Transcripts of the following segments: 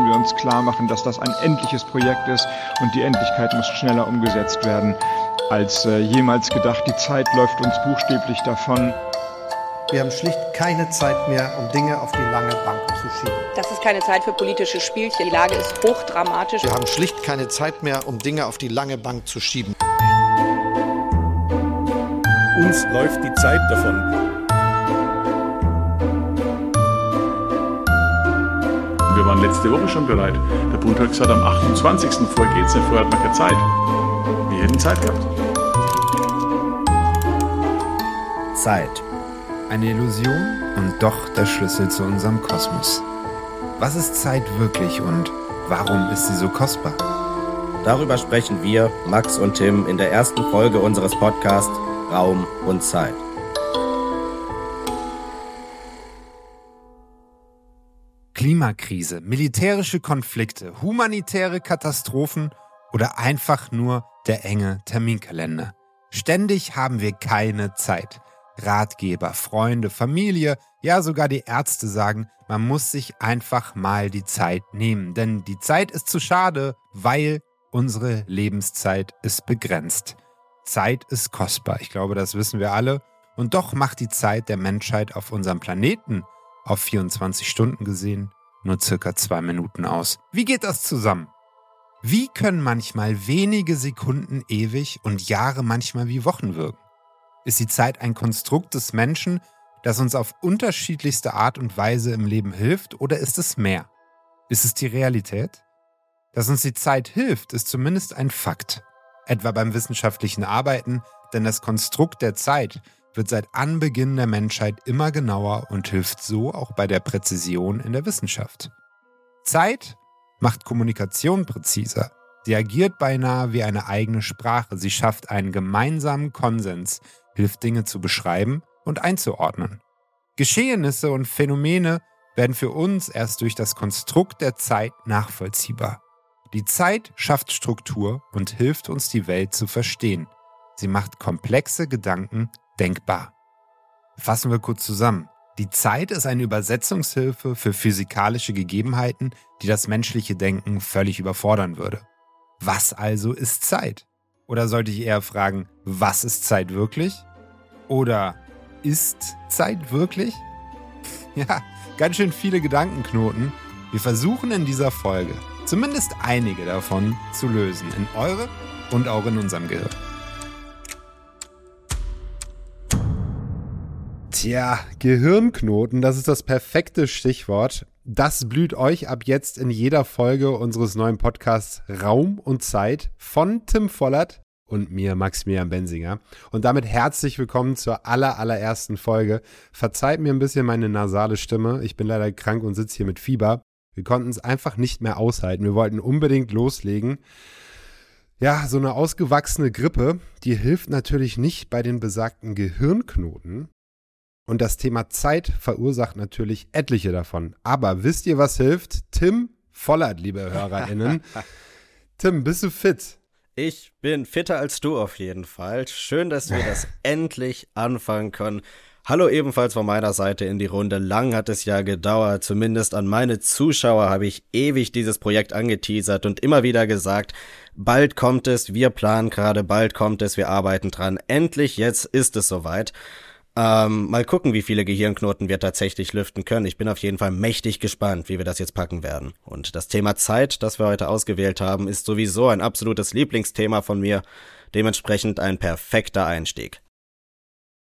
müssen wir uns klar machen, dass das ein endliches Projekt ist und die Endlichkeit muss schneller umgesetzt werden als äh, jemals gedacht. Die Zeit läuft uns buchstäblich davon. Wir haben schlicht keine Zeit mehr, um Dinge auf die lange Bank zu schieben. Das ist keine Zeit für politische Spielchen. Die Lage ist hochdramatisch. Wir haben schlicht keine Zeit mehr, um Dinge auf die lange Bank zu schieben. Uns läuft die Zeit davon. Wir waren letzte Woche schon bereit. Der Bund hat gesagt, am 28. vor geht's nicht, vorher hat man keine Zeit. Wir hätten Zeit gehabt. Zeit. Eine Illusion und doch der Schlüssel zu unserem Kosmos. Was ist Zeit wirklich und warum ist sie so kostbar? Darüber sprechen wir, Max und Tim, in der ersten Folge unseres Podcasts Raum und Zeit. Klimakrise, militärische Konflikte, humanitäre Katastrophen oder einfach nur der enge Terminkalender. Ständig haben wir keine Zeit. Ratgeber, Freunde, Familie, ja sogar die Ärzte sagen, man muss sich einfach mal die Zeit nehmen, denn die Zeit ist zu schade, weil unsere Lebenszeit ist begrenzt. Zeit ist kostbar, ich glaube, das wissen wir alle, und doch macht die Zeit der Menschheit auf unserem Planeten auf 24 Stunden gesehen nur circa zwei Minuten aus. Wie geht das zusammen? Wie können manchmal wenige Sekunden ewig und Jahre manchmal wie Wochen wirken? Ist die Zeit ein Konstrukt des Menschen, das uns auf unterschiedlichste Art und Weise im Leben hilft, oder ist es mehr? Ist es die Realität? Dass uns die Zeit hilft, ist zumindest ein Fakt. Etwa beim wissenschaftlichen Arbeiten, denn das Konstrukt der Zeit wird seit Anbeginn der Menschheit immer genauer und hilft so auch bei der Präzision in der Wissenschaft. Zeit macht Kommunikation präziser. Sie agiert beinahe wie eine eigene Sprache. Sie schafft einen gemeinsamen Konsens, hilft Dinge zu beschreiben und einzuordnen. Geschehnisse und Phänomene werden für uns erst durch das Konstrukt der Zeit nachvollziehbar. Die Zeit schafft Struktur und hilft uns, die Welt zu verstehen. Sie macht komplexe Gedanken denkbar. Fassen wir kurz zusammen. Die Zeit ist eine Übersetzungshilfe für physikalische Gegebenheiten, die das menschliche Denken völlig überfordern würde. Was also ist Zeit? Oder sollte ich eher fragen, was ist Zeit wirklich? Oder ist Zeit wirklich? Ja, ganz schön viele Gedankenknoten. Wir versuchen in dieser Folge zumindest einige davon zu lösen, in eurem und auch in unserem Gehirn. Tja, Gehirnknoten, das ist das perfekte Stichwort. Das blüht euch ab jetzt in jeder Folge unseres neuen Podcasts Raum und Zeit von Tim Vollert und mir, Maximilian Bensinger. Und damit herzlich willkommen zur aller, allerersten Folge. Verzeiht mir ein bisschen meine nasale Stimme. Ich bin leider krank und sitze hier mit Fieber. Wir konnten es einfach nicht mehr aushalten. Wir wollten unbedingt loslegen. Ja, so eine ausgewachsene Grippe, die hilft natürlich nicht bei den besagten Gehirnknoten. Und das Thema Zeit verursacht natürlich etliche davon. Aber wisst ihr, was hilft? Tim Vollert, liebe HörerInnen. Tim, bist du fit? Ich bin fitter als du auf jeden Fall. Schön, dass wir das endlich anfangen können. Hallo ebenfalls von meiner Seite in die Runde. Lang hat es ja gedauert. Zumindest an meine Zuschauer habe ich ewig dieses Projekt angeteasert und immer wieder gesagt, bald kommt es, wir planen gerade, bald kommt es, wir arbeiten dran. Endlich, jetzt ist es soweit. Ähm, mal gucken, wie viele Gehirnknoten wir tatsächlich lüften können. Ich bin auf jeden Fall mächtig gespannt, wie wir das jetzt packen werden. Und das Thema Zeit, das wir heute ausgewählt haben, ist sowieso ein absolutes Lieblingsthema von mir. Dementsprechend ein perfekter Einstieg.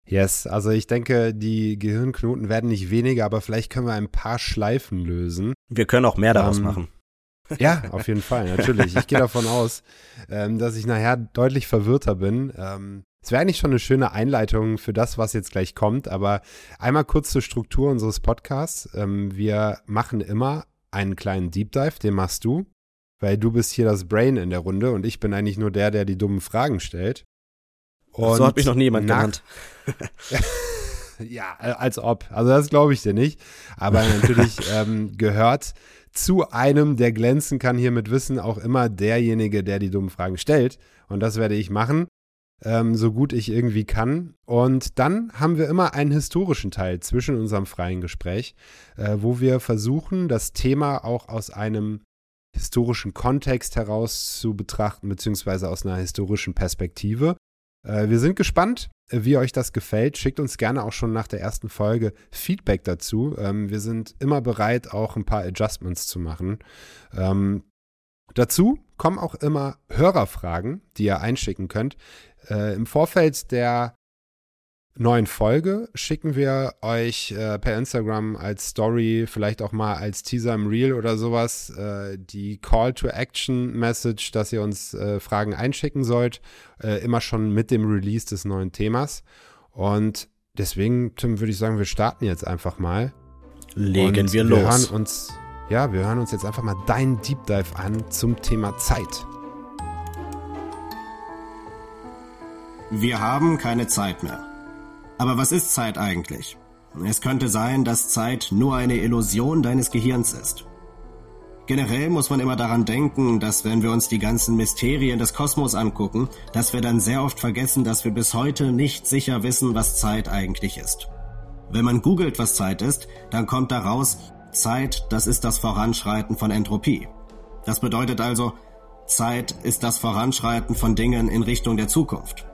Yes, also ich denke, die Gehirnknoten werden nicht weniger, aber vielleicht können wir ein paar Schleifen lösen. Wir können auch mehr daraus ähm, machen. Ja, auf jeden Fall, natürlich. Ich gehe davon aus, ähm, dass ich nachher deutlich verwirrter bin. Ähm, es wäre eigentlich schon eine schöne Einleitung für das, was jetzt gleich kommt, aber einmal kurz zur Struktur unseres Podcasts. Ähm, wir machen immer einen kleinen Deep Dive, den machst du, weil du bist hier das Brain in der Runde und ich bin eigentlich nur der, der die dummen Fragen stellt. Und so hat mich noch niemand genannt. ja, als ob. Also das glaube ich dir nicht. Aber natürlich ähm, gehört zu einem, der glänzen kann hier mit Wissen, auch immer derjenige, der die dummen Fragen stellt. Und das werde ich machen. Ähm, so gut ich irgendwie kann. Und dann haben wir immer einen historischen Teil zwischen unserem freien Gespräch, äh, wo wir versuchen, das Thema auch aus einem historischen Kontext heraus zu betrachten, beziehungsweise aus einer historischen Perspektive. Äh, wir sind gespannt, wie euch das gefällt. Schickt uns gerne auch schon nach der ersten Folge Feedback dazu. Ähm, wir sind immer bereit, auch ein paar Adjustments zu machen. Ähm, dazu kommen auch immer Hörerfragen, die ihr einschicken könnt. Äh, Im Vorfeld der neuen Folge schicken wir euch äh, per Instagram als Story, vielleicht auch mal als Teaser im Reel oder sowas, äh, die Call to Action Message, dass ihr uns äh, Fragen einschicken sollt, äh, immer schon mit dem Release des neuen Themas. Und deswegen, Tim, würde ich sagen, wir starten jetzt einfach mal. Legen wir Wir los. hören uns, ja, wir hören uns jetzt einfach mal deinen Deep Dive an zum Thema Zeit. Wir haben keine Zeit mehr. Aber was ist Zeit eigentlich? Es könnte sein, dass Zeit nur eine Illusion deines Gehirns ist. Generell muss man immer daran denken, dass wenn wir uns die ganzen Mysterien des Kosmos angucken, dass wir dann sehr oft vergessen, dass wir bis heute nicht sicher wissen, was Zeit eigentlich ist. Wenn man googelt, was Zeit ist, dann kommt daraus, Zeit, das ist das Voranschreiten von Entropie. Das bedeutet also, Zeit ist das Voranschreiten von Dingen in Richtung der Zukunft.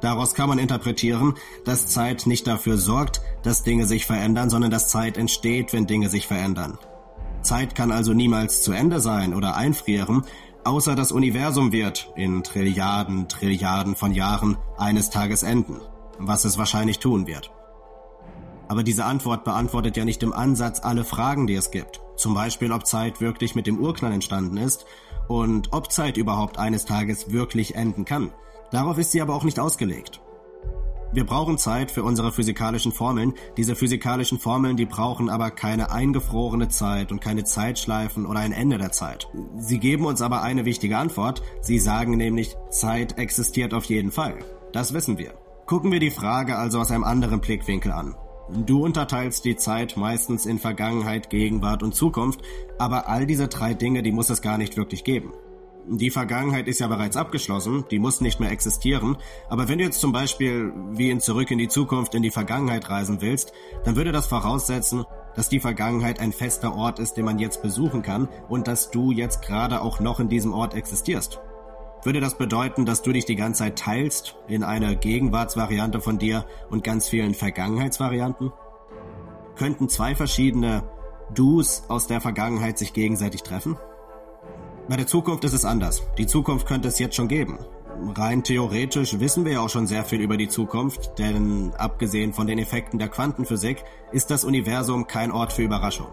Daraus kann man interpretieren, dass Zeit nicht dafür sorgt, dass Dinge sich verändern, sondern dass Zeit entsteht, wenn Dinge sich verändern. Zeit kann also niemals zu Ende sein oder einfrieren, außer das Universum wird in Trilliarden, Trilliarden von Jahren eines Tages enden, was es wahrscheinlich tun wird. Aber diese Antwort beantwortet ja nicht im Ansatz alle Fragen, die es gibt. Zum Beispiel, ob Zeit wirklich mit dem Urknall entstanden ist und ob Zeit überhaupt eines Tages wirklich enden kann. Darauf ist sie aber auch nicht ausgelegt. Wir brauchen Zeit für unsere physikalischen Formeln. Diese physikalischen Formeln, die brauchen aber keine eingefrorene Zeit und keine Zeitschleifen oder ein Ende der Zeit. Sie geben uns aber eine wichtige Antwort. Sie sagen nämlich, Zeit existiert auf jeden Fall. Das wissen wir. Gucken wir die Frage also aus einem anderen Blickwinkel an. Du unterteilst die Zeit meistens in Vergangenheit, Gegenwart und Zukunft, aber all diese drei Dinge, die muss es gar nicht wirklich geben. Die Vergangenheit ist ja bereits abgeschlossen, die muss nicht mehr existieren, aber wenn du jetzt zum Beispiel wie in Zurück in die Zukunft in die Vergangenheit reisen willst, dann würde das voraussetzen, dass die Vergangenheit ein fester Ort ist, den man jetzt besuchen kann und dass du jetzt gerade auch noch in diesem Ort existierst. Würde das bedeuten, dass du dich die ganze Zeit teilst in eine Gegenwartsvariante von dir und ganz vielen Vergangenheitsvarianten? Könnten zwei verschiedene Dus aus der Vergangenheit sich gegenseitig treffen? Bei der Zukunft ist es anders. Die Zukunft könnte es jetzt schon geben. Rein theoretisch wissen wir ja auch schon sehr viel über die Zukunft, denn abgesehen von den Effekten der Quantenphysik ist das Universum kein Ort für Überraschung.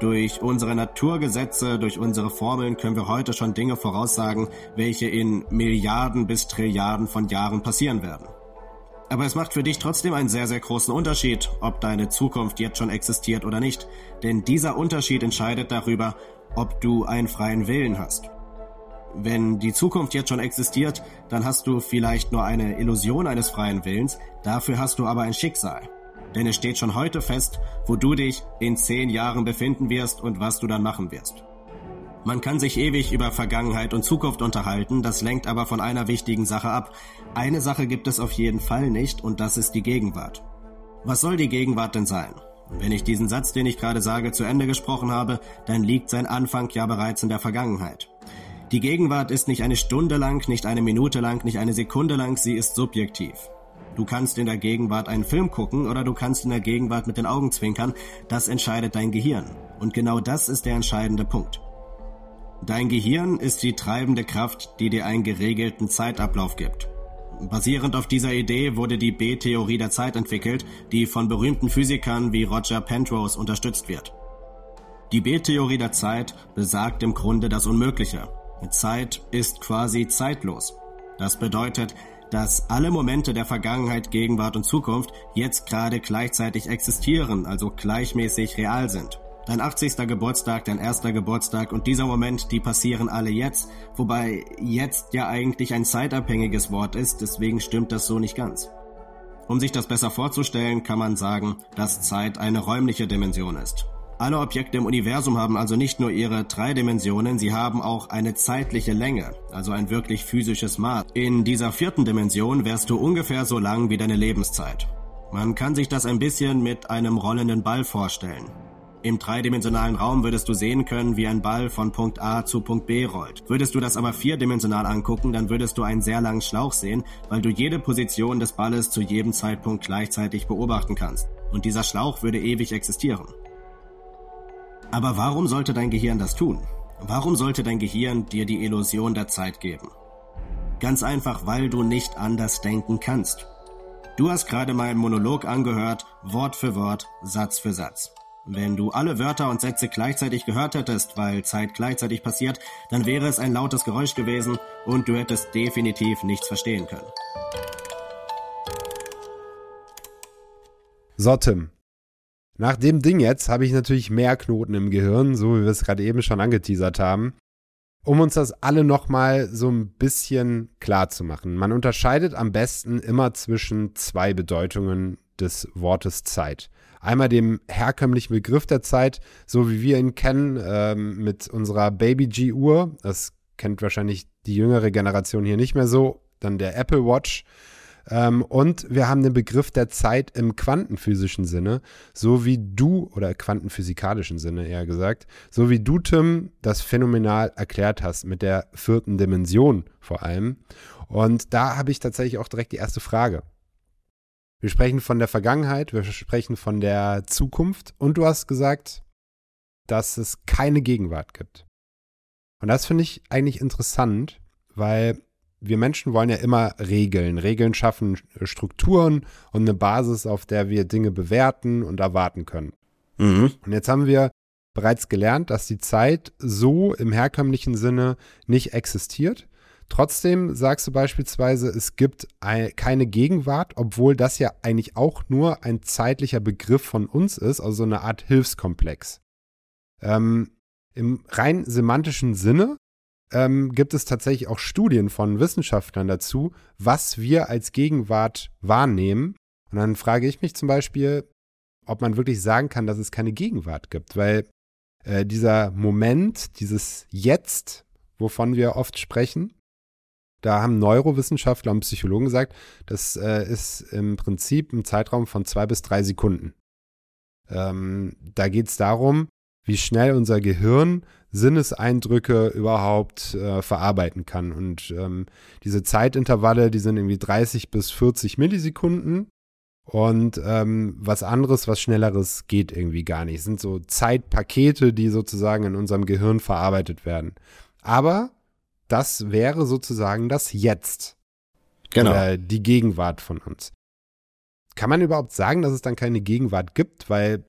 Durch unsere Naturgesetze, durch unsere Formeln können wir heute schon Dinge voraussagen, welche in Milliarden bis Trilliarden von Jahren passieren werden. Aber es macht für dich trotzdem einen sehr, sehr großen Unterschied, ob deine Zukunft jetzt schon existiert oder nicht. Denn dieser Unterschied entscheidet darüber, ob du einen freien Willen hast. Wenn die Zukunft jetzt schon existiert, dann hast du vielleicht nur eine Illusion eines freien Willens, dafür hast du aber ein Schicksal. Denn es steht schon heute fest, wo du dich in zehn Jahren befinden wirst und was du dann machen wirst. Man kann sich ewig über Vergangenheit und Zukunft unterhalten, das lenkt aber von einer wichtigen Sache ab. Eine Sache gibt es auf jeden Fall nicht und das ist die Gegenwart. Was soll die Gegenwart denn sein? Wenn ich diesen Satz, den ich gerade sage, zu Ende gesprochen habe, dann liegt sein Anfang ja bereits in der Vergangenheit. Die Gegenwart ist nicht eine Stunde lang, nicht eine Minute lang, nicht eine Sekunde lang, sie ist subjektiv. Du kannst in der Gegenwart einen Film gucken oder du kannst in der Gegenwart mit den Augen zwinkern, das entscheidet dein Gehirn. Und genau das ist der entscheidende Punkt. Dein Gehirn ist die treibende Kraft, die dir einen geregelten Zeitablauf gibt. Basierend auf dieser Idee wurde die B-Theorie der Zeit entwickelt, die von berühmten Physikern wie Roger Penrose unterstützt wird. Die B-Theorie der Zeit besagt im Grunde das Unmögliche. Zeit ist quasi zeitlos. Das bedeutet, dass alle Momente der Vergangenheit, Gegenwart und Zukunft jetzt gerade gleichzeitig existieren, also gleichmäßig real sind. Dein 80. Geburtstag, dein erster Geburtstag und dieser Moment, die passieren alle jetzt, wobei jetzt ja eigentlich ein zeitabhängiges Wort ist, deswegen stimmt das so nicht ganz. Um sich das besser vorzustellen, kann man sagen, dass Zeit eine räumliche Dimension ist. Alle Objekte im Universum haben also nicht nur ihre drei Dimensionen, sie haben auch eine zeitliche Länge, also ein wirklich physisches Maß. In dieser vierten Dimension wärst du ungefähr so lang wie deine Lebenszeit. Man kann sich das ein bisschen mit einem rollenden Ball vorstellen. Im dreidimensionalen Raum würdest du sehen können, wie ein Ball von Punkt A zu Punkt B rollt. Würdest du das aber vierdimensional angucken, dann würdest du einen sehr langen Schlauch sehen, weil du jede Position des Balles zu jedem Zeitpunkt gleichzeitig beobachten kannst. Und dieser Schlauch würde ewig existieren. Aber warum sollte dein Gehirn das tun? Warum sollte dein Gehirn dir die Illusion der Zeit geben? Ganz einfach, weil du nicht anders denken kannst. Du hast gerade meinen Monolog angehört, Wort für Wort, Satz für Satz. Wenn du alle Wörter und Sätze gleichzeitig gehört hättest, weil Zeit gleichzeitig passiert, dann wäre es ein lautes Geräusch gewesen und du hättest definitiv nichts verstehen können. So, Tim, nach dem Ding jetzt habe ich natürlich mehr Knoten im Gehirn, so wie wir es gerade eben schon angeteasert haben, um uns das alle nochmal so ein bisschen klar zu machen. Man unterscheidet am besten immer zwischen zwei Bedeutungen des Wortes Zeit. Einmal dem herkömmlichen Begriff der Zeit, so wie wir ihn kennen, ähm, mit unserer Baby G-Uhr. Das kennt wahrscheinlich die jüngere Generation hier nicht mehr so. Dann der Apple Watch ähm, und wir haben den Begriff der Zeit im quantenphysischen Sinne, so wie du, oder quantenphysikalischen Sinne eher gesagt, so wie du, Tim, das phänomenal erklärt hast, mit der vierten Dimension vor allem. Und da habe ich tatsächlich auch direkt die erste Frage. Wir sprechen von der Vergangenheit, wir sprechen von der Zukunft und du hast gesagt, dass es keine Gegenwart gibt. Und das finde ich eigentlich interessant, weil wir Menschen wollen ja immer Regeln. Regeln schaffen Strukturen und eine Basis, auf der wir Dinge bewerten und erwarten können. Mhm. Und jetzt haben wir bereits gelernt, dass die Zeit so im herkömmlichen Sinne nicht existiert. Trotzdem sagst du beispielsweise, es gibt keine Gegenwart, obwohl das ja eigentlich auch nur ein zeitlicher Begriff von uns ist, also so eine Art Hilfskomplex. Ähm, Im rein semantischen Sinne ähm, gibt es tatsächlich auch Studien von Wissenschaftlern dazu, was wir als Gegenwart wahrnehmen. Und dann frage ich mich zum Beispiel, ob man wirklich sagen kann, dass es keine Gegenwart gibt, weil äh, dieser Moment, dieses Jetzt, wovon wir oft sprechen, da haben Neurowissenschaftler und Psychologen gesagt, das äh, ist im Prinzip ein Zeitraum von zwei bis drei Sekunden. Ähm, da geht es darum, wie schnell unser Gehirn Sinneseindrücke überhaupt äh, verarbeiten kann. Und ähm, diese Zeitintervalle, die sind irgendwie 30 bis 40 Millisekunden. Und ähm, was anderes, was schnelleres geht irgendwie gar nicht. Es sind so Zeitpakete, die sozusagen in unserem Gehirn verarbeitet werden. Aber das wäre sozusagen das Jetzt. Genau. Oder die Gegenwart von uns. Kann man überhaupt sagen, dass es dann keine Gegenwart gibt? Weil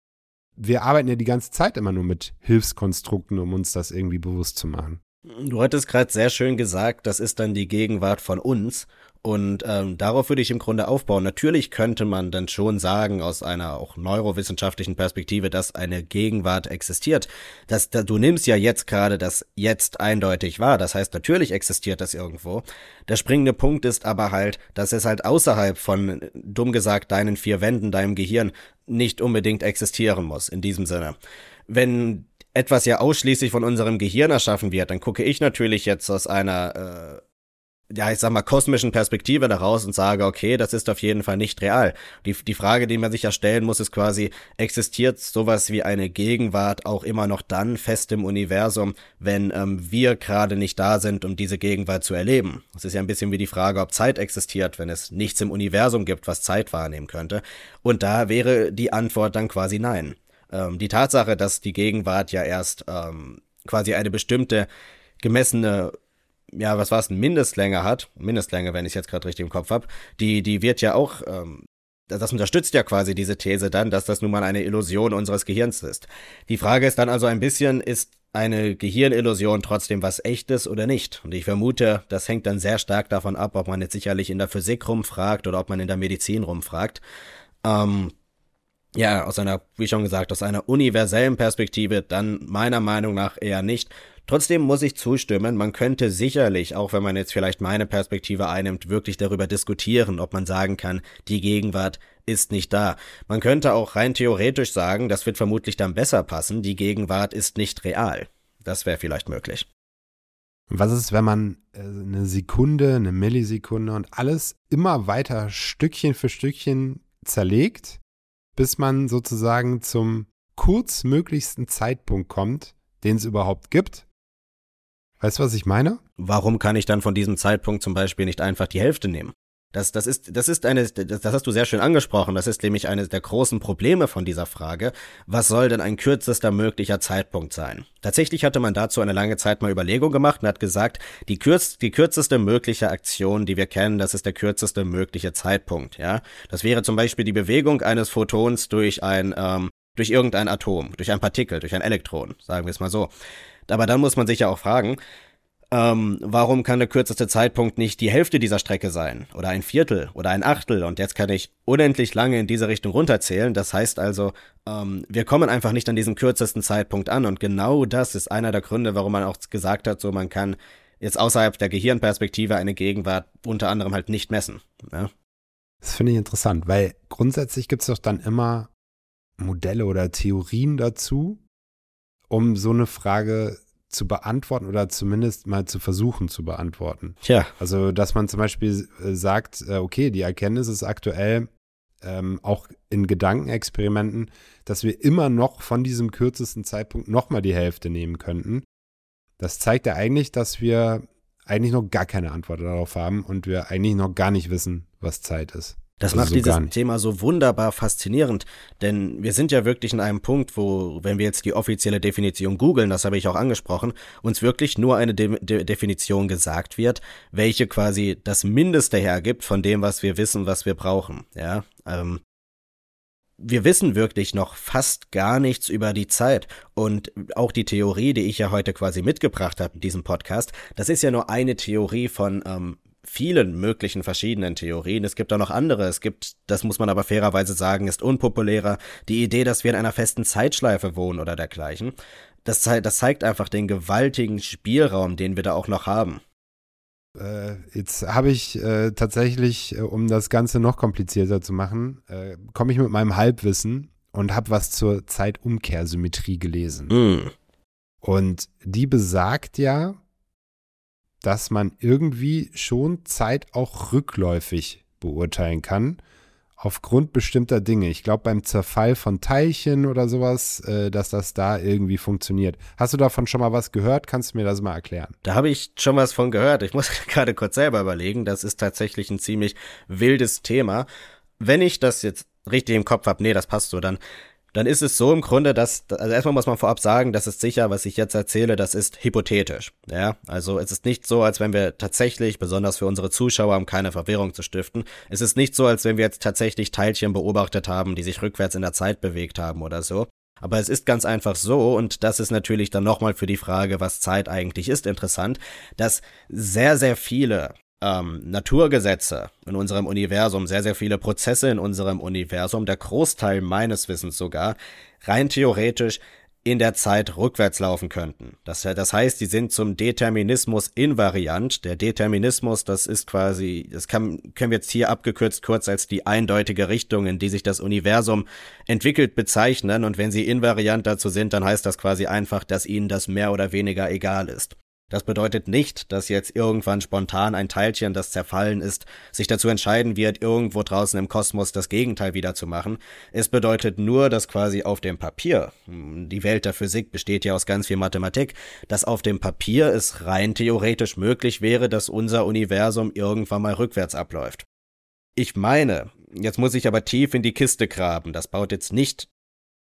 wir arbeiten ja die ganze Zeit immer nur mit Hilfskonstrukten, um uns das irgendwie bewusst zu machen. Du hattest gerade sehr schön gesagt, das ist dann die Gegenwart von uns. Und ähm, darauf würde ich im Grunde aufbauen. Natürlich könnte man dann schon sagen, aus einer auch neurowissenschaftlichen Perspektive, dass eine Gegenwart existiert. Das, da, du nimmst ja jetzt gerade das Jetzt eindeutig wahr. Das heißt, natürlich existiert das irgendwo. Der springende Punkt ist aber halt, dass es halt außerhalb von, dumm gesagt, deinen vier Wänden, deinem Gehirn nicht unbedingt existieren muss, in diesem Sinne. Wenn etwas ja ausschließlich von unserem Gehirn erschaffen wird, dann gucke ich natürlich jetzt aus einer äh, ja, ich sag mal, kosmischen Perspektive daraus und sage, okay, das ist auf jeden Fall nicht real. Die, die Frage, die man sich ja stellen muss, ist quasi, existiert sowas wie eine Gegenwart auch immer noch dann fest im Universum, wenn ähm, wir gerade nicht da sind, um diese Gegenwart zu erleben? Das ist ja ein bisschen wie die Frage, ob Zeit existiert, wenn es nichts im Universum gibt, was Zeit wahrnehmen könnte. Und da wäre die Antwort dann quasi nein. Ähm, die Tatsache, dass die Gegenwart ja erst ähm, quasi eine bestimmte gemessene ja, was war es, Mindestlänge hat, Mindestlänge, wenn ich jetzt gerade richtig im Kopf habe, die, die wird ja auch, ähm, das unterstützt ja quasi diese These dann, dass das nun mal eine Illusion unseres Gehirns ist. Die Frage ist dann also ein bisschen, ist eine Gehirnillusion trotzdem was echtes oder nicht? Und ich vermute, das hängt dann sehr stark davon ab, ob man jetzt sicherlich in der Physik rumfragt oder ob man in der Medizin rumfragt. Ähm, ja, aus einer, wie schon gesagt, aus einer universellen Perspektive dann meiner Meinung nach eher nicht. Trotzdem muss ich zustimmen, man könnte sicherlich, auch wenn man jetzt vielleicht meine Perspektive einnimmt, wirklich darüber diskutieren, ob man sagen kann, die Gegenwart ist nicht da. Man könnte auch rein theoretisch sagen, das wird vermutlich dann besser passen, die Gegenwart ist nicht real. Das wäre vielleicht möglich. Was ist, wenn man äh, eine Sekunde, eine Millisekunde und alles immer weiter Stückchen für Stückchen zerlegt, bis man sozusagen zum kurzmöglichsten Zeitpunkt kommt, den es überhaupt gibt? Weißt du, was ich meine? Warum kann ich dann von diesem Zeitpunkt zum Beispiel nicht einfach die Hälfte nehmen? Das, das, ist, das ist eine, das, hast du sehr schön angesprochen. Das ist nämlich eines der großen Probleme von dieser Frage. Was soll denn ein kürzester möglicher Zeitpunkt sein? Tatsächlich hatte man dazu eine lange Zeit mal Überlegung gemacht und hat gesagt, die, kürz, die kürzeste mögliche Aktion, die wir kennen, das ist der kürzeste mögliche Zeitpunkt. Ja, das wäre zum Beispiel die Bewegung eines Photons durch ein, ähm, durch irgendein Atom, durch ein Partikel, durch ein Elektron, sagen wir es mal so. Aber dann muss man sich ja auch fragen, ähm, warum kann der kürzeste Zeitpunkt nicht die Hälfte dieser Strecke sein? Oder ein Viertel oder ein Achtel? Und jetzt kann ich unendlich lange in diese Richtung runterzählen. Das heißt also, ähm, wir kommen einfach nicht an diesen kürzesten Zeitpunkt an. Und genau das ist einer der Gründe, warum man auch gesagt hat, so man kann jetzt außerhalb der Gehirnperspektive eine Gegenwart unter anderem halt nicht messen. Ja? Das finde ich interessant, weil grundsätzlich gibt es doch dann immer Modelle oder Theorien dazu, um so eine Frage zu beantworten oder zumindest mal zu versuchen zu beantworten. Tja. Also, dass man zum Beispiel äh, sagt, äh, okay, die Erkenntnis ist aktuell ähm, auch in Gedankenexperimenten, dass wir immer noch von diesem kürzesten Zeitpunkt nochmal die Hälfte nehmen könnten. Das zeigt ja eigentlich, dass wir eigentlich noch gar keine Antwort darauf haben und wir eigentlich noch gar nicht wissen, was Zeit ist. Das also macht so dieses Thema so wunderbar faszinierend, denn wir sind ja wirklich in einem Punkt, wo, wenn wir jetzt die offizielle Definition googeln, das habe ich auch angesprochen, uns wirklich nur eine De De Definition gesagt wird, welche quasi das Mindeste hergibt von dem, was wir wissen, was wir brauchen. Ja, ähm, wir wissen wirklich noch fast gar nichts über die Zeit. Und auch die Theorie, die ich ja heute quasi mitgebracht habe in diesem Podcast, das ist ja nur eine Theorie von ähm, vielen möglichen verschiedenen Theorien. Es gibt auch noch andere. Es gibt, das muss man aber fairerweise sagen, ist unpopulärer, die Idee, dass wir in einer festen Zeitschleife wohnen oder dergleichen. Das, das zeigt einfach den gewaltigen Spielraum, den wir da auch noch haben. Äh, jetzt habe ich äh, tatsächlich, äh, um das Ganze noch komplizierter zu machen, äh, komme ich mit meinem Halbwissen und habe was zur Zeitumkehrsymmetrie gelesen. Mm. Und die besagt ja, dass man irgendwie schon Zeit auch rückläufig beurteilen kann, aufgrund bestimmter Dinge. Ich glaube, beim Zerfall von Teilchen oder sowas, äh, dass das da irgendwie funktioniert. Hast du davon schon mal was gehört? Kannst du mir das mal erklären? Da habe ich schon was von gehört. Ich muss gerade kurz selber überlegen. Das ist tatsächlich ein ziemlich wildes Thema. Wenn ich das jetzt richtig im Kopf habe, nee, das passt so, dann dann ist es so im Grunde, dass, also erstmal muss man vorab sagen, das ist sicher, was ich jetzt erzähle, das ist hypothetisch. Ja, also es ist nicht so, als wenn wir tatsächlich, besonders für unsere Zuschauer, um keine Verwirrung zu stiften, es ist nicht so, als wenn wir jetzt tatsächlich Teilchen beobachtet haben, die sich rückwärts in der Zeit bewegt haben oder so. Aber es ist ganz einfach so, und das ist natürlich dann nochmal für die Frage, was Zeit eigentlich ist, interessant, dass sehr, sehr viele ähm, Naturgesetze in unserem Universum, sehr, sehr viele Prozesse in unserem Universum, der Großteil meines Wissens sogar, rein theoretisch in der Zeit rückwärts laufen könnten. Das, das heißt, die sind zum Determinismus invariant. Der Determinismus, das ist quasi, das kann, können wir jetzt hier abgekürzt kurz als die eindeutige Richtung, in die sich das Universum entwickelt, bezeichnen. Und wenn sie invariant dazu sind, dann heißt das quasi einfach, dass ihnen das mehr oder weniger egal ist. Das bedeutet nicht, dass jetzt irgendwann spontan ein Teilchen, das zerfallen ist, sich dazu entscheiden wird, irgendwo draußen im Kosmos das Gegenteil wieder zu machen. Es bedeutet nur, dass quasi auf dem Papier, hm, die Welt der Physik besteht ja aus ganz viel Mathematik, dass auf dem Papier es rein theoretisch möglich wäre, dass unser Universum irgendwann mal rückwärts abläuft. Ich meine, jetzt muss ich aber tief in die Kiste graben. Das baut jetzt nicht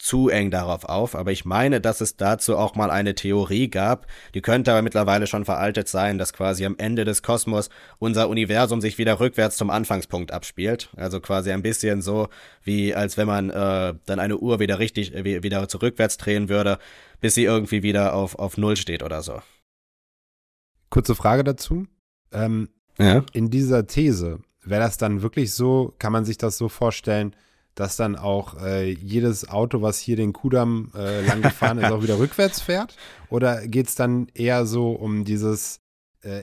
zu eng darauf auf, aber ich meine, dass es dazu auch mal eine Theorie gab, die könnte aber mittlerweile schon veraltet sein, dass quasi am Ende des Kosmos unser Universum sich wieder rückwärts zum Anfangspunkt abspielt. Also quasi ein bisschen so, wie als wenn man äh, dann eine Uhr wieder richtig, äh, wieder zurückwärts drehen würde, bis sie irgendwie wieder auf, auf Null steht oder so. Kurze Frage dazu. Ähm, ja? In dieser These, wäre das dann wirklich so, kann man sich das so vorstellen, dass dann auch äh, jedes Auto, was hier den Kudamm äh, lang gefahren ist, auch wieder rückwärts fährt? Oder geht es dann eher so um dieses, äh,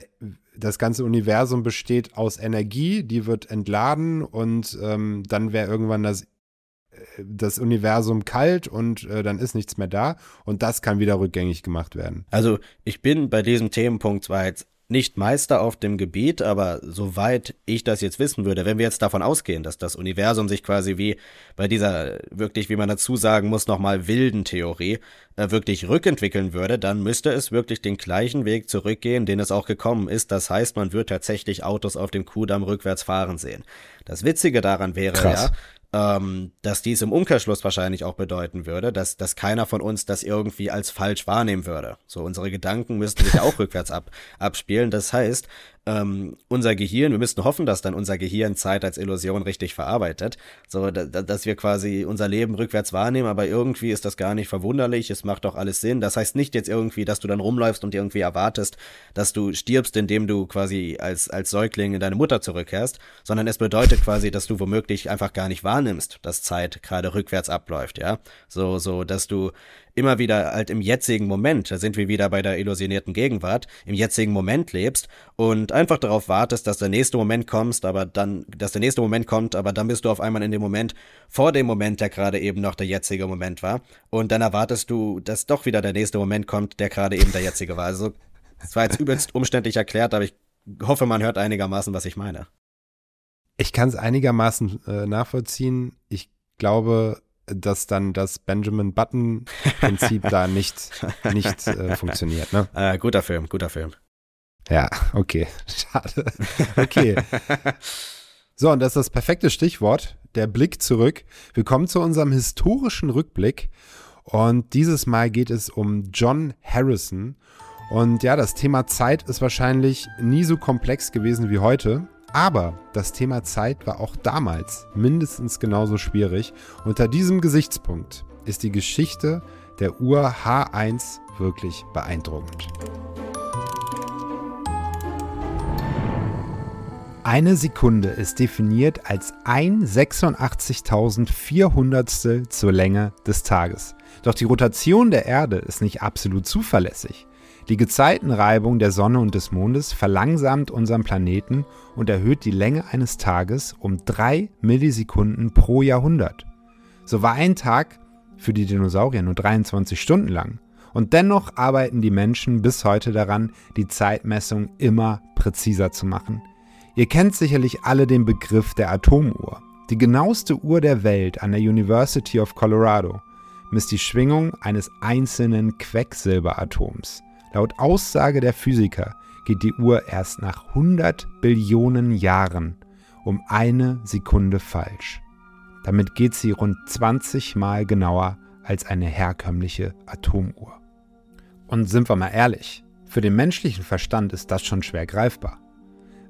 das ganze Universum besteht aus Energie, die wird entladen und ähm, dann wäre irgendwann das, äh, das Universum kalt und äh, dann ist nichts mehr da und das kann wieder rückgängig gemacht werden. Also ich bin bei diesem Themenpunkt zwar jetzt nicht Meister auf dem Gebiet, aber soweit ich das jetzt wissen würde, wenn wir jetzt davon ausgehen, dass das Universum sich quasi wie bei dieser wirklich, wie man dazu sagen muss, nochmal wilden Theorie äh, wirklich rückentwickeln würde, dann müsste es wirklich den gleichen Weg zurückgehen, den es auch gekommen ist. Das heißt, man wird tatsächlich Autos auf dem Kudamm rückwärts fahren sehen. Das Witzige daran wäre Krass. ja, ähm, dass dies im Umkehrschluss wahrscheinlich auch bedeuten würde, dass, dass keiner von uns das irgendwie als falsch wahrnehmen würde. So, unsere Gedanken müssten sich auch rückwärts ab, abspielen. Das heißt, ähm, unser Gehirn, wir müssten hoffen, dass dann unser Gehirn Zeit als Illusion richtig verarbeitet, so da, dass wir quasi unser Leben rückwärts wahrnehmen, aber irgendwie ist das gar nicht verwunderlich, es macht doch alles Sinn. Das heißt nicht jetzt irgendwie, dass du dann rumläufst und irgendwie erwartest, dass du stirbst, indem du quasi als, als Säugling in deine Mutter zurückkehrst, sondern es bedeutet quasi, dass du womöglich einfach gar nicht wahrnimmst, dass Zeit gerade rückwärts abläuft, ja. So, so, dass du immer wieder halt im jetzigen Moment, da sind wir wieder bei der illusionierten Gegenwart, im jetzigen Moment lebst und einfach darauf wartest, dass der nächste Moment kommt, aber dann, dass der nächste Moment kommt, aber dann bist du auf einmal in dem Moment vor dem Moment, der gerade eben noch der jetzige Moment war und dann erwartest du, dass doch wieder der nächste Moment kommt, der gerade eben der jetzige war. Also, das war jetzt übelst umständlich erklärt, aber ich hoffe, man hört einigermaßen, was ich meine. Ich kann es einigermaßen äh, nachvollziehen. Ich glaube, dass dann das Benjamin Button-Prinzip da nicht, nicht äh, funktioniert. Ne? Äh, guter Film, guter Film. Ja, okay. Schade. Okay. So, und das ist das perfekte Stichwort, der Blick zurück. Wir kommen zu unserem historischen Rückblick. Und dieses Mal geht es um John Harrison. Und ja, das Thema Zeit ist wahrscheinlich nie so komplex gewesen wie heute. Aber das Thema Zeit war auch damals mindestens genauso schwierig. Unter diesem Gesichtspunkt ist die Geschichte der Uhr H1 wirklich beeindruckend. Eine Sekunde ist definiert als ein 86.400 zur Länge des Tages. Doch die Rotation der Erde ist nicht absolut zuverlässig. Die Gezeitenreibung der Sonne und des Mondes verlangsamt unseren Planeten und erhöht die Länge eines Tages um 3 Millisekunden pro Jahrhundert. So war ein Tag für die Dinosaurier nur 23 Stunden lang. Und dennoch arbeiten die Menschen bis heute daran, die Zeitmessung immer präziser zu machen. Ihr kennt sicherlich alle den Begriff der Atomuhr. Die genaueste Uhr der Welt an der University of Colorado misst die Schwingung eines einzelnen Quecksilberatoms. Laut Aussage der Physiker geht die Uhr erst nach 100 Billionen Jahren um eine Sekunde falsch. Damit geht sie rund 20 Mal genauer als eine herkömmliche Atomuhr. Und sind wir mal ehrlich, für den menschlichen Verstand ist das schon schwer greifbar.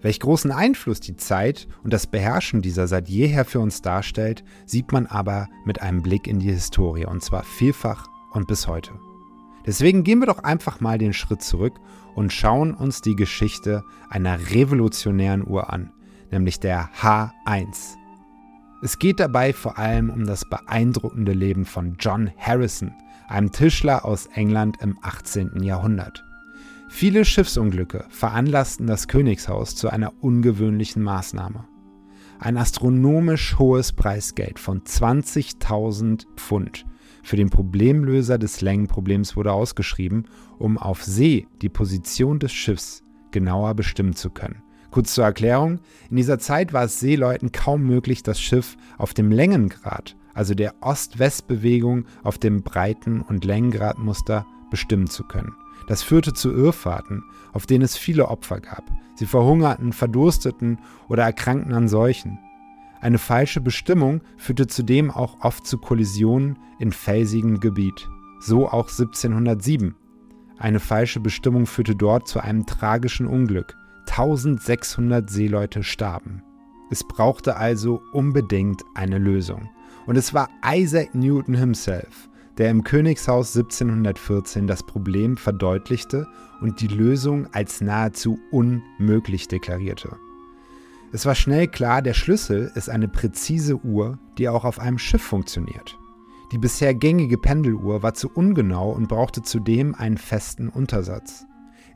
Welch großen Einfluss die Zeit und das Beherrschen dieser seit jeher für uns darstellt, sieht man aber mit einem Blick in die Historie, und zwar vielfach und bis heute. Deswegen gehen wir doch einfach mal den Schritt zurück und schauen uns die Geschichte einer revolutionären Uhr an, nämlich der H1. Es geht dabei vor allem um das beeindruckende Leben von John Harrison, einem Tischler aus England im 18. Jahrhundert. Viele Schiffsunglücke veranlassten das Königshaus zu einer ungewöhnlichen Maßnahme. Ein astronomisch hohes Preisgeld von 20.000 Pfund für den Problemlöser des Längenproblems wurde ausgeschrieben, um auf See die Position des Schiffs genauer bestimmen zu können. Kurz zur Erklärung, in dieser Zeit war es Seeleuten kaum möglich, das Schiff auf dem Längengrad, also der Ost-West-Bewegung auf dem Breiten- und Längengradmuster bestimmen zu können. Das führte zu Irrfahrten, auf denen es viele Opfer gab. Sie verhungerten, verdursteten oder erkrankten an Seuchen. Eine falsche Bestimmung führte zudem auch oft zu Kollisionen in felsigem Gebiet. So auch 1707. Eine falsche Bestimmung führte dort zu einem tragischen Unglück. 1600 Seeleute starben. Es brauchte also unbedingt eine Lösung. Und es war Isaac Newton himself, der im Königshaus 1714 das Problem verdeutlichte und die Lösung als nahezu unmöglich deklarierte. Es war schnell klar, der Schlüssel ist eine präzise Uhr, die auch auf einem Schiff funktioniert. Die bisher gängige Pendeluhr war zu ungenau und brauchte zudem einen festen Untersatz.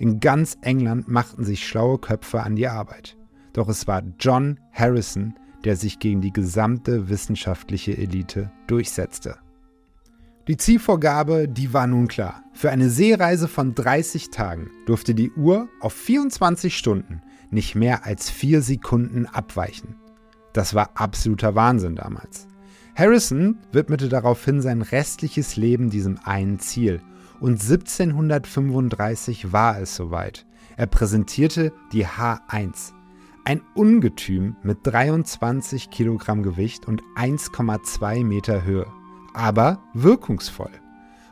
In ganz England machten sich schlaue Köpfe an die Arbeit. Doch es war John Harrison, der sich gegen die gesamte wissenschaftliche Elite durchsetzte. Die Zielvorgabe, die war nun klar. Für eine Seereise von 30 Tagen durfte die Uhr auf 24 Stunden nicht mehr als 4 Sekunden abweichen. Das war absoluter Wahnsinn damals. Harrison widmete daraufhin sein restliches Leben diesem einen Ziel und 1735 war es soweit. Er präsentierte die H1, ein Ungetüm mit 23 Kilogramm Gewicht und 1,2 Meter Höhe, aber wirkungsvoll.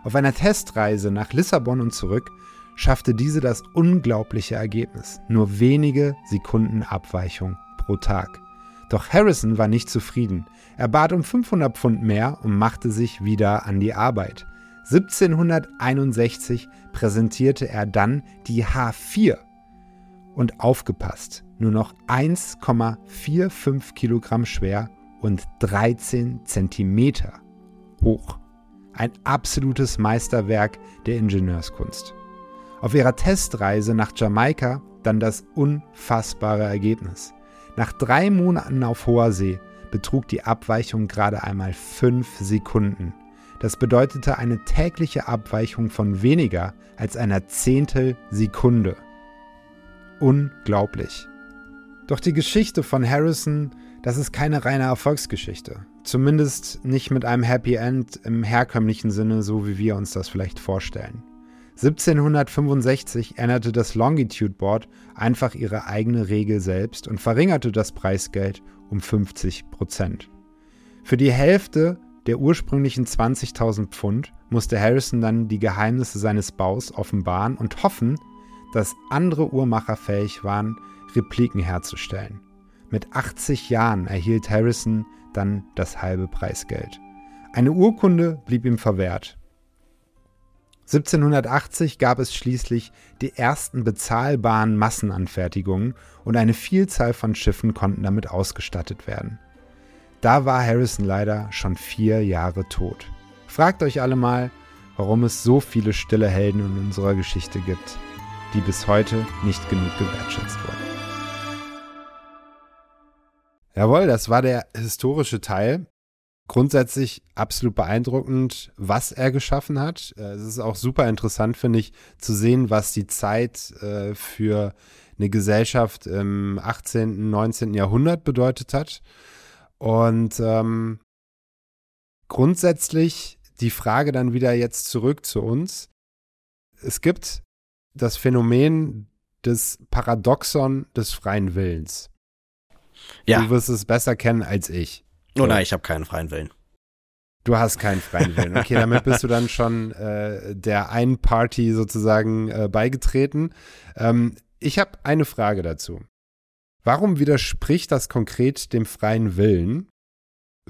Auf einer Testreise nach Lissabon und zurück schaffte diese das unglaubliche Ergebnis, nur wenige Sekunden Abweichung pro Tag. Doch Harrison war nicht zufrieden. Er bat um 500 Pfund mehr und machte sich wieder an die Arbeit. 1761 präsentierte er dann die H4. Und aufgepasst, nur noch 1,45 Kilogramm schwer und 13 Zentimeter hoch. Ein absolutes Meisterwerk der Ingenieurskunst. Auf ihrer Testreise nach Jamaika dann das unfassbare Ergebnis. Nach drei Monaten auf hoher See betrug die Abweichung gerade einmal 5 Sekunden. Das bedeutete eine tägliche Abweichung von weniger als einer Zehntelsekunde. Unglaublich. Doch die Geschichte von Harrison, das ist keine reine Erfolgsgeschichte. Zumindest nicht mit einem Happy End im herkömmlichen Sinne, so wie wir uns das vielleicht vorstellen. 1765 änderte das Longitude Board einfach ihre eigene Regel selbst und verringerte das Preisgeld um 50 Prozent. Für die Hälfte der ursprünglichen 20.000 Pfund musste Harrison dann die Geheimnisse seines Baus offenbaren und hoffen, dass andere Uhrmacher fähig waren, Repliken herzustellen. Mit 80 Jahren erhielt Harrison dann das halbe Preisgeld. Eine Urkunde blieb ihm verwehrt. 1780 gab es schließlich die ersten bezahlbaren Massenanfertigungen und eine Vielzahl von Schiffen konnten damit ausgestattet werden. Da war Harrison leider schon vier Jahre tot. Fragt euch alle mal, warum es so viele stille Helden in unserer Geschichte gibt, die bis heute nicht genug gewertschätzt wurden. Jawohl, das war der historische Teil. Grundsätzlich absolut beeindruckend, was er geschaffen hat. Äh, es ist auch super interessant, finde ich, zu sehen, was die Zeit äh, für eine Gesellschaft im 18., 19. Jahrhundert bedeutet hat. Und ähm, grundsätzlich die Frage dann wieder jetzt zurück zu uns. Es gibt das Phänomen des Paradoxon des freien Willens. Ja. Du wirst es besser kennen als ich. So. Oh nein, ich habe keinen freien Willen. Du hast keinen freien Willen. Okay, damit bist du dann schon äh, der einen Party sozusagen äh, beigetreten. Ähm, ich habe eine Frage dazu. Warum widerspricht das konkret dem freien Willen,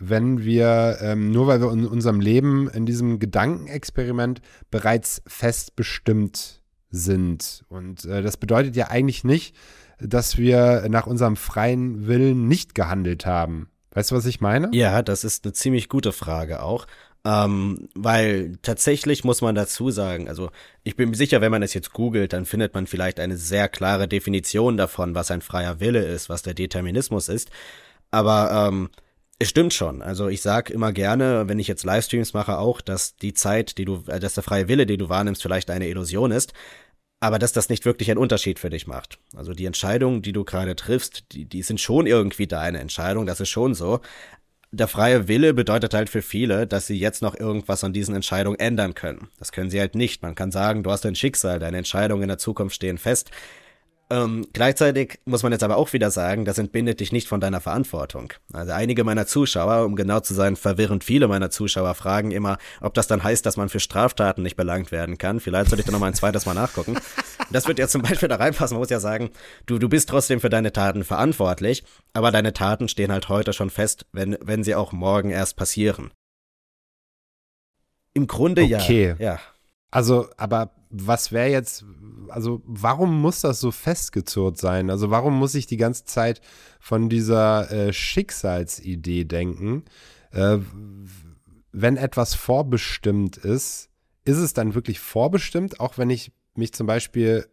wenn wir, ähm, nur weil wir in unserem Leben in diesem Gedankenexperiment bereits fest bestimmt sind? Und äh, das bedeutet ja eigentlich nicht, dass wir nach unserem freien Willen nicht gehandelt haben. Weißt du, was ich meine? Ja, das ist eine ziemlich gute Frage auch. Ähm, weil tatsächlich muss man dazu sagen, also ich bin sicher, wenn man es jetzt googelt, dann findet man vielleicht eine sehr klare Definition davon, was ein freier Wille ist, was der Determinismus ist. Aber ähm, es stimmt schon. Also ich sag immer gerne, wenn ich jetzt Livestreams mache, auch, dass die Zeit, die du, äh, dass der freie Wille, den du wahrnimmst, vielleicht eine Illusion ist, aber dass das nicht wirklich einen Unterschied für dich macht. Also die Entscheidungen, die du gerade triffst, die, die sind schon irgendwie deine Entscheidung, das ist schon so der freie Wille bedeutet halt für viele, dass sie jetzt noch irgendwas an diesen Entscheidungen ändern können. Das können sie halt nicht. Man kann sagen, du hast dein Schicksal, deine Entscheidungen in der Zukunft stehen fest. Ähm, gleichzeitig muss man jetzt aber auch wieder sagen, das entbindet dich nicht von deiner Verantwortung. Also einige meiner Zuschauer, um genau zu sein, verwirrend viele meiner Zuschauer fragen immer, ob das dann heißt, dass man für Straftaten nicht belangt werden kann. Vielleicht sollte ich da noch mal ein zweites Mal nachgucken. Das wird ja zum Beispiel da reinpassen. Man muss ja sagen, du, du bist trotzdem für deine Taten verantwortlich, aber deine Taten stehen halt heute schon fest, wenn, wenn sie auch morgen erst passieren. Im Grunde okay. ja. Ja. Also, aber was wäre jetzt, also warum muss das so festgezurrt sein? Also warum muss ich die ganze Zeit von dieser äh, Schicksalsidee denken? Äh, wenn etwas vorbestimmt ist, ist es dann wirklich vorbestimmt, auch wenn ich mich zum Beispiel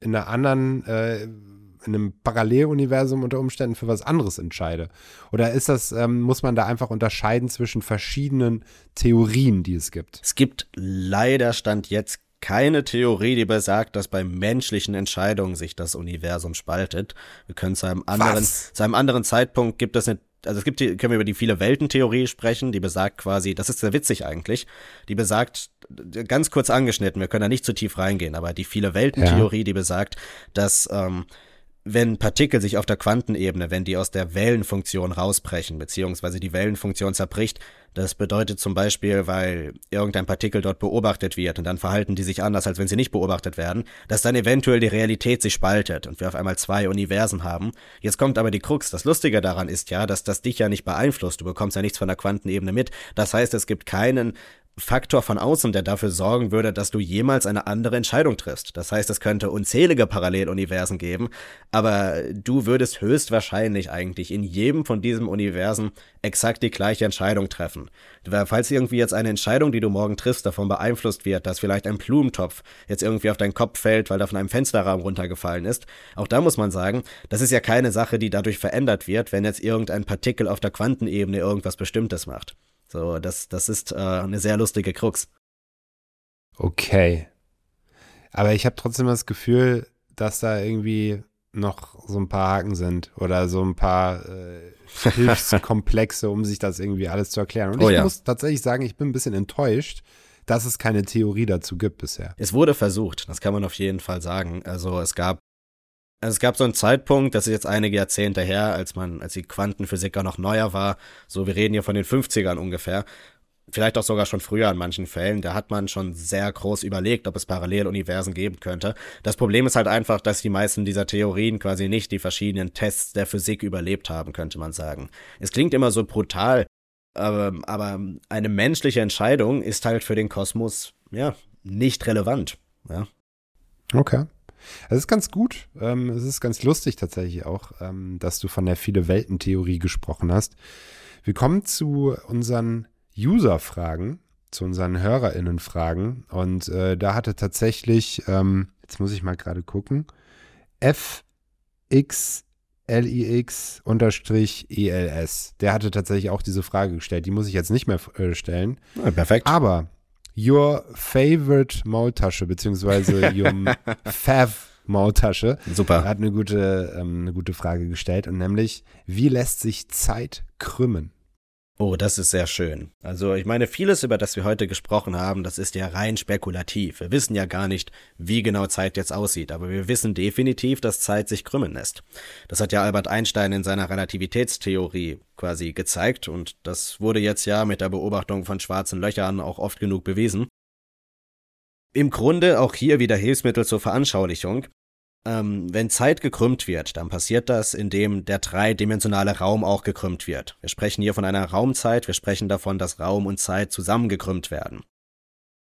in einer anderen, äh, in einem Paralleluniversum unter Umständen für was anderes entscheide? Oder ist das, ähm, muss man da einfach unterscheiden zwischen verschiedenen Theorien, die es gibt? Es gibt leider Stand jetzt keine Theorie, die besagt, dass bei menschlichen Entscheidungen sich das Universum spaltet. Wir können zu einem anderen, zu einem anderen Zeitpunkt gibt es eine also es gibt die, können wir über die viele Welten-Theorie sprechen, die besagt quasi, das ist sehr witzig eigentlich, die besagt, ganz kurz angeschnitten, wir können da nicht zu tief reingehen, aber die viele Welten-Theorie, ja. die besagt, dass ähm, wenn Partikel sich auf der Quantenebene, wenn die aus der Wellenfunktion rausbrechen, beziehungsweise die Wellenfunktion zerbricht, das bedeutet zum Beispiel, weil irgendein Partikel dort beobachtet wird und dann verhalten die sich anders, als wenn sie nicht beobachtet werden, dass dann eventuell die Realität sich spaltet und wir auf einmal zwei Universen haben. Jetzt kommt aber die Krux. Das Lustige daran ist ja, dass das dich ja nicht beeinflusst. Du bekommst ja nichts von der Quantenebene mit. Das heißt, es gibt keinen Faktor von außen, der dafür sorgen würde, dass du jemals eine andere Entscheidung triffst. Das heißt, es könnte unzählige Paralleluniversen geben, aber du würdest höchstwahrscheinlich eigentlich in jedem von diesen Universen exakt die gleiche Entscheidung treffen. Falls irgendwie jetzt eine Entscheidung, die du morgen triffst, davon beeinflusst wird, dass vielleicht ein Blumentopf jetzt irgendwie auf deinen Kopf fällt, weil da von einem Fensterrahmen runtergefallen ist, auch da muss man sagen, das ist ja keine Sache, die dadurch verändert wird, wenn jetzt irgendein Partikel auf der Quantenebene irgendwas Bestimmtes macht. So, das, das ist äh, eine sehr lustige Krux. Okay. Aber ich habe trotzdem das Gefühl, dass da irgendwie noch so ein paar Haken sind oder so ein paar äh, Hilfskomplexe, um sich das irgendwie alles zu erklären. Und oh, ich ja. muss tatsächlich sagen, ich bin ein bisschen enttäuscht, dass es keine Theorie dazu gibt bisher. Es wurde versucht, das kann man auf jeden Fall sagen. Also es gab also es gab so einen Zeitpunkt, das ist jetzt einige Jahrzehnte her, als man, als die Quantenphysik auch noch neuer war. So, wir reden hier von den 50ern ungefähr. Vielleicht auch sogar schon früher in manchen Fällen. Da hat man schon sehr groß überlegt, ob es Paralleluniversen geben könnte. Das Problem ist halt einfach, dass die meisten dieser Theorien quasi nicht die verschiedenen Tests der Physik überlebt haben, könnte man sagen. Es klingt immer so brutal, aber, aber eine menschliche Entscheidung ist halt für den Kosmos, ja, nicht relevant. Ja. Okay. Es ist ganz gut. Ähm, es ist ganz lustig tatsächlich auch, ähm, dass du von der Viele-Welten-Theorie gesprochen hast. Wir kommen zu unseren User-Fragen, zu unseren HörerInnen-Fragen. Und äh, da hatte tatsächlich, ähm, jetzt muss ich mal gerade gucken, FXLIX unterstrich ELS. Der hatte tatsächlich auch diese Frage gestellt. Die muss ich jetzt nicht mehr äh, stellen. Ja, perfekt. Aber Your Favorite Maultasche, beziehungsweise Your Fav Maultasche. Super. Er hat eine gute, ähm, eine gute Frage gestellt und nämlich, wie lässt sich Zeit krümmen? Oh, das ist sehr schön. Also ich meine, vieles, über das wir heute gesprochen haben, das ist ja rein spekulativ. Wir wissen ja gar nicht, wie genau Zeit jetzt aussieht, aber wir wissen definitiv, dass Zeit sich krümmen lässt. Das hat ja Albert Einstein in seiner Relativitätstheorie quasi gezeigt und das wurde jetzt ja mit der Beobachtung von schwarzen Löchern auch oft genug bewiesen. Im Grunde auch hier wieder Hilfsmittel zur Veranschaulichung. Ähm, wenn Zeit gekrümmt wird, dann passiert das, indem der dreidimensionale Raum auch gekrümmt wird. Wir sprechen hier von einer Raumzeit, wir sprechen davon, dass Raum und Zeit zusammengekrümmt werden.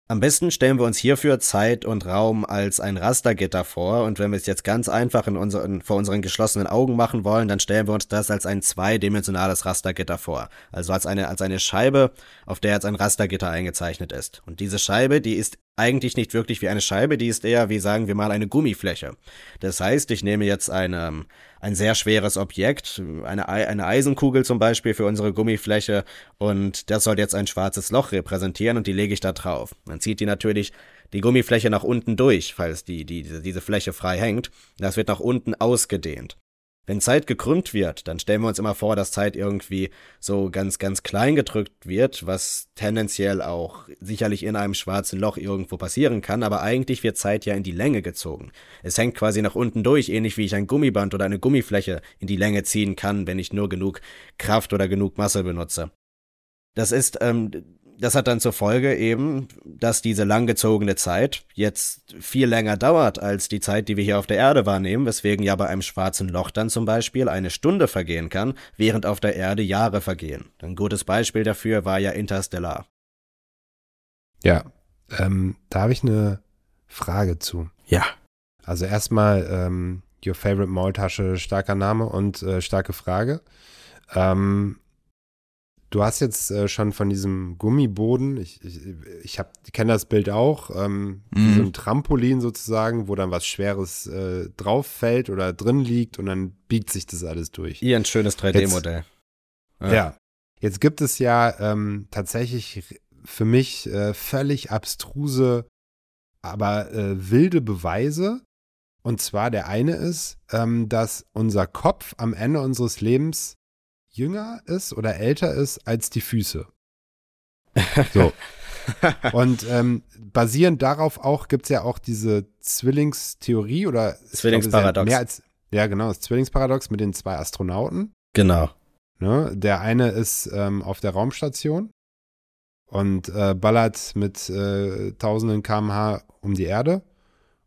Am besten stellen wir uns hierfür Zeit und Raum als ein Rastergitter vor und wenn wir es jetzt ganz einfach in unseren, vor unseren geschlossenen Augen machen wollen, dann stellen wir uns das als ein zweidimensionales Rastergitter vor. Also als eine, als eine Scheibe, auf der jetzt ein Rastergitter eingezeichnet ist. Und diese Scheibe, die ist eigentlich nicht wirklich wie eine Scheibe, die ist eher wie sagen wir mal eine Gummifläche. Das heißt, ich nehme jetzt eine, ein sehr schweres Objekt, eine, eine Eisenkugel zum Beispiel für unsere Gummifläche und das soll jetzt ein schwarzes Loch repräsentieren und die lege ich da drauf. Man zieht die natürlich die Gummifläche nach unten durch, falls die, die, diese Fläche frei hängt. Das wird nach unten ausgedehnt. Wenn Zeit gekrümmt wird, dann stellen wir uns immer vor, dass Zeit irgendwie so ganz, ganz klein gedrückt wird, was tendenziell auch sicherlich in einem schwarzen Loch irgendwo passieren kann, aber eigentlich wird Zeit ja in die Länge gezogen. Es hängt quasi nach unten durch, ähnlich wie ich ein Gummiband oder eine Gummifläche in die Länge ziehen kann, wenn ich nur genug Kraft oder genug Masse benutze. Das ist ähm, das hat dann zur Folge eben, dass diese langgezogene Zeit jetzt viel länger dauert als die Zeit, die wir hier auf der Erde wahrnehmen, weswegen ja bei einem schwarzen Loch dann zum Beispiel eine Stunde vergehen kann, während auf der Erde Jahre vergehen. Ein gutes Beispiel dafür war ja Interstellar. Ja, ähm, da habe ich eine Frage zu. Ja. Also erstmal ähm, Your Favorite Maultasche, starker Name und äh, starke Frage. Ähm, du hast jetzt äh, schon von diesem Gummiboden, ich, ich, ich, ich kenne das Bild auch, ähm, mhm. so ein Trampolin sozusagen, wo dann was Schweres äh, drauf fällt oder drin liegt und dann biegt sich das alles durch. Hier ein schönes 3D-Modell. Ja. ja. Jetzt gibt es ja ähm, tatsächlich für mich äh, völlig abstruse, aber äh, wilde Beweise. Und zwar der eine ist, ähm, dass unser Kopf am Ende unseres Lebens jünger ist oder älter ist als die Füße. So. Und ähm, basierend darauf auch gibt es ja auch diese Zwillingstheorie oder Zwillingsparadox. Mehr als, ja, genau, das Zwillingsparadox mit den zwei Astronauten. Genau. Ne? Der eine ist ähm, auf der Raumstation und äh, ballert mit äh, tausenden kmh um die Erde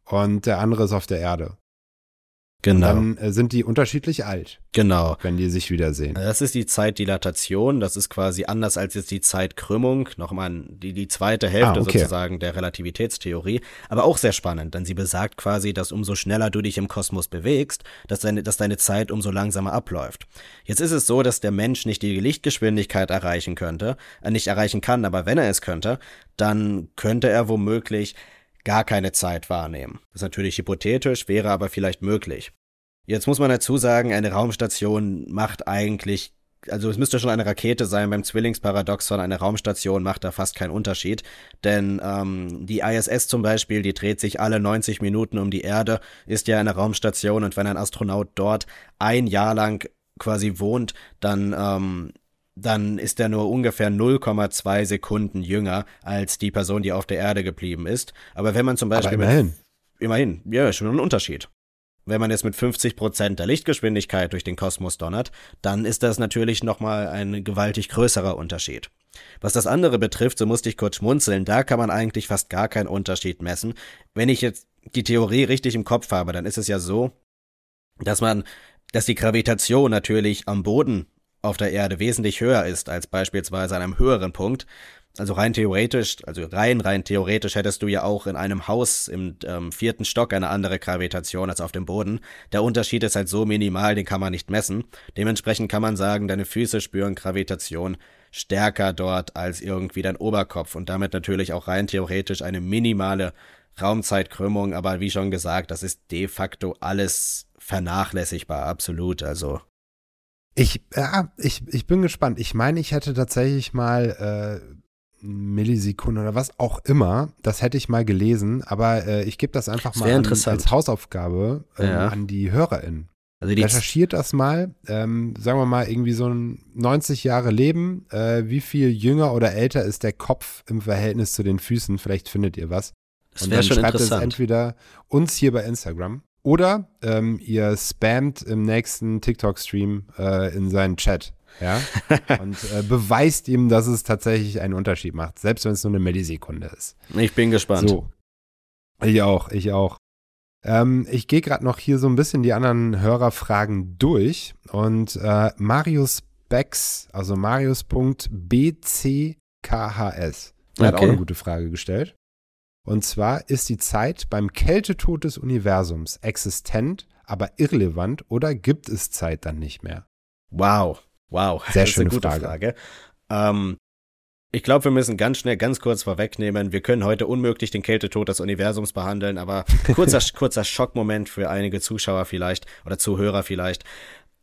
und der andere ist auf der Erde. Genau. Und dann äh, sind die unterschiedlich alt. Genau. Wenn die sich wiedersehen. Das ist die Zeitdilatation. Das ist quasi anders als jetzt die Zeitkrümmung. Nochmal die, die zweite Hälfte ah, okay. sozusagen der Relativitätstheorie. Aber auch sehr spannend, denn sie besagt quasi, dass umso schneller du dich im Kosmos bewegst, dass deine, dass deine Zeit umso langsamer abläuft. Jetzt ist es so, dass der Mensch nicht die Lichtgeschwindigkeit erreichen könnte, äh, nicht erreichen kann, aber wenn er es könnte, dann könnte er womöglich gar keine Zeit wahrnehmen. Das ist natürlich hypothetisch, wäre aber vielleicht möglich. Jetzt muss man dazu sagen, eine Raumstation macht eigentlich, also es müsste schon eine Rakete sein, beim Zwillingsparadoxon, eine Raumstation macht da fast keinen Unterschied, denn ähm, die ISS zum Beispiel, die dreht sich alle 90 Minuten um die Erde, ist ja eine Raumstation und wenn ein Astronaut dort ein Jahr lang quasi wohnt, dann ähm, dann ist er nur ungefähr 0,2 Sekunden jünger als die Person, die auf der Erde geblieben ist. Aber wenn man zum Beispiel. Aber immerhin. Mit, immerhin, ja, ist schon ein Unterschied. Wenn man jetzt mit 50 Prozent der Lichtgeschwindigkeit durch den Kosmos donnert, dann ist das natürlich nochmal ein gewaltig größerer Unterschied. Was das andere betrifft, so musste ich kurz schmunzeln, da kann man eigentlich fast gar keinen Unterschied messen. Wenn ich jetzt die Theorie richtig im Kopf habe, dann ist es ja so, dass man, dass die Gravitation natürlich am Boden auf der Erde wesentlich höher ist als beispielsweise an einem höheren Punkt. Also rein theoretisch, also rein, rein theoretisch hättest du ja auch in einem Haus im ähm, vierten Stock eine andere Gravitation als auf dem Boden. Der Unterschied ist halt so minimal, den kann man nicht messen. Dementsprechend kann man sagen, deine Füße spüren Gravitation stärker dort als irgendwie dein Oberkopf und damit natürlich auch rein theoretisch eine minimale Raumzeitkrümmung, aber wie schon gesagt, das ist de facto alles vernachlässigbar, absolut. Also ich, ja, ich, ich bin gespannt. Ich meine, ich hätte tatsächlich mal äh, Millisekunden oder was auch immer, das hätte ich mal gelesen, aber äh, ich gebe das einfach das mal an, als Hausaufgabe ähm, ja. an die HörerInnen. Also die Recherchiert das mal, ähm, sagen wir mal irgendwie so ein 90 Jahre Leben, äh, wie viel jünger oder älter ist der Kopf im Verhältnis zu den Füßen, vielleicht findet ihr was. Das wäre schon schreibt interessant. es entweder uns hier bei Instagram oder ähm, ihr spammt im nächsten TikTok-Stream äh, in seinen Chat. Ja, und äh, beweist ihm, dass es tatsächlich einen Unterschied macht, selbst wenn es nur eine Millisekunde ist. Ich bin gespannt. So. Ich auch, ich auch. Ähm, ich gehe gerade noch hier so ein bisschen die anderen Hörerfragen durch und äh, Marius Becks, also Marius.bckhs, okay. hat auch eine gute Frage gestellt. Und zwar ist die Zeit beim Kältetod des Universums existent, aber irrelevant oder gibt es Zeit dann nicht mehr? Wow, wow. Sehr das schöne Frage. Frage. Ähm, ich glaube, wir müssen ganz schnell, ganz kurz vorwegnehmen. Wir können heute unmöglich den Kältetod des Universums behandeln, aber kurzer, kurzer Schockmoment für einige Zuschauer vielleicht oder Zuhörer vielleicht.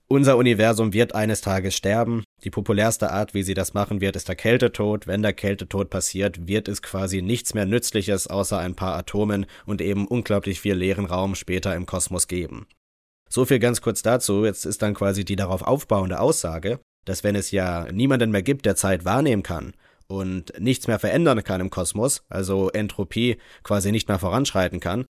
Unser Universum wird eines Tages sterben. Die populärste Art, wie sie das machen wird, ist der Kältetod. Wenn der Kältetod passiert, wird es quasi nichts mehr Nützliches außer ein paar Atomen und eben unglaublich viel leeren Raum später im Kosmos geben. So viel ganz kurz dazu. Jetzt ist dann quasi die darauf aufbauende Aussage, dass wenn es ja niemanden mehr gibt, der Zeit wahrnehmen kann und nichts mehr verändern kann im Kosmos, also Entropie quasi nicht mehr voranschreiten kann,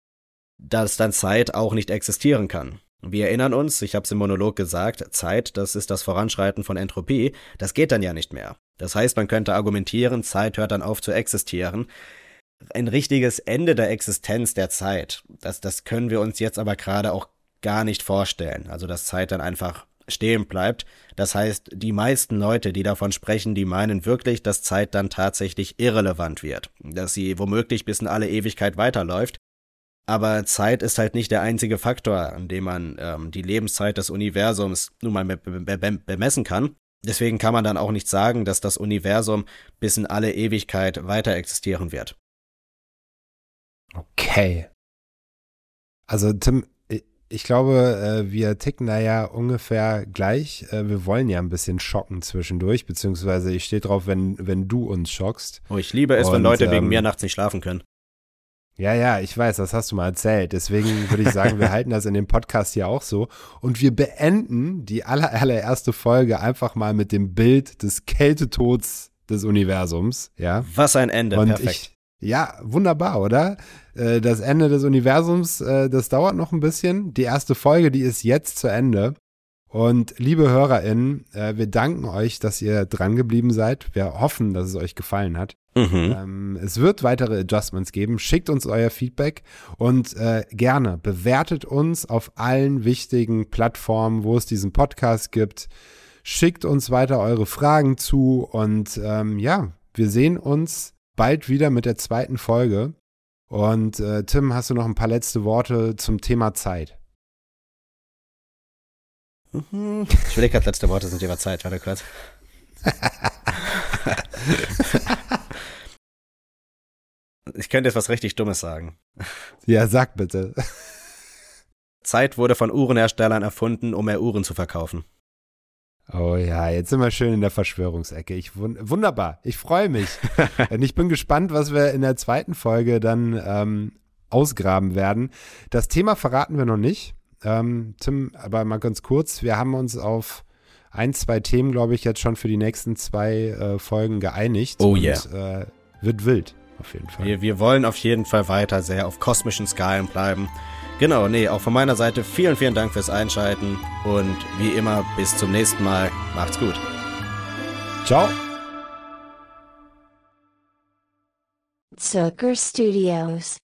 dass dann Zeit auch nicht existieren kann. Wir erinnern uns, ich habe es im Monolog gesagt, Zeit, das ist das Voranschreiten von Entropie, das geht dann ja nicht mehr. Das heißt, man könnte argumentieren, Zeit hört dann auf zu existieren. Ein richtiges Ende der Existenz der Zeit, das, das können wir uns jetzt aber gerade auch gar nicht vorstellen. Also, dass Zeit dann einfach stehen bleibt. Das heißt, die meisten Leute, die davon sprechen, die meinen wirklich, dass Zeit dann tatsächlich irrelevant wird, dass sie womöglich bis in alle Ewigkeit weiterläuft aber Zeit ist halt nicht der einzige Faktor, an dem man ähm, die Lebenszeit des Universums nun mal be be be bemessen kann. Deswegen kann man dann auch nicht sagen, dass das Universum bis in alle Ewigkeit weiter existieren wird. Okay. Also Tim, ich glaube, äh, wir ticken da ja ungefähr gleich. Äh, wir wollen ja ein bisschen schocken zwischendurch, beziehungsweise ich stehe drauf, wenn, wenn du uns schockst. Oh, ich liebe es, Und, wenn Leute ähm, wegen mir nachts nicht schlafen können. Ja, ja, ich weiß, das hast du mal erzählt. Deswegen würde ich sagen, wir halten das in dem Podcast hier auch so. Und wir beenden die aller, allererste Folge einfach mal mit dem Bild des Kältetods des Universums. Ja. Was ein Ende, Und perfekt. Ich, ja, wunderbar, oder? Äh, das Ende des Universums, äh, das dauert noch ein bisschen. Die erste Folge, die ist jetzt zu Ende. Und liebe HörerInnen, äh, wir danken euch, dass ihr dran geblieben seid. Wir hoffen, dass es euch gefallen hat. Mhm. Ähm, es wird weitere Adjustments geben. Schickt uns euer Feedback und äh, gerne bewertet uns auf allen wichtigen Plattformen, wo es diesen Podcast gibt. Schickt uns weiter eure Fragen zu und ähm, ja, wir sehen uns bald wieder mit der zweiten Folge. Und äh, Tim, hast du noch ein paar letzte Worte zum Thema Zeit? Mhm. Ich will gerade letzte Worte zum Thema Zeit, warte kurz. ich könnte jetzt was richtig Dummes sagen. Ja, sag bitte. Zeit wurde von Uhrenherstellern erfunden, um mehr Uhren zu verkaufen. Oh ja, jetzt sind wir schön in der Verschwörungsecke. Ich, wunderbar, ich freue mich. Und ich bin gespannt, was wir in der zweiten Folge dann ähm, ausgraben werden. Das Thema verraten wir noch nicht. Ähm, Tim, aber mal ganz kurz, wir haben uns auf ein, zwei Themen, glaube ich, jetzt schon für die nächsten zwei äh, Folgen geeinigt. Oh ja. Yeah. Äh, wird wild, auf jeden Fall. Wir, wir wollen auf jeden Fall weiter sehr auf kosmischen Skalen bleiben. Genau, nee, auch von meiner Seite vielen, vielen Dank fürs Einschalten und wie immer bis zum nächsten Mal. Macht's gut. Ciao. Zucker Studios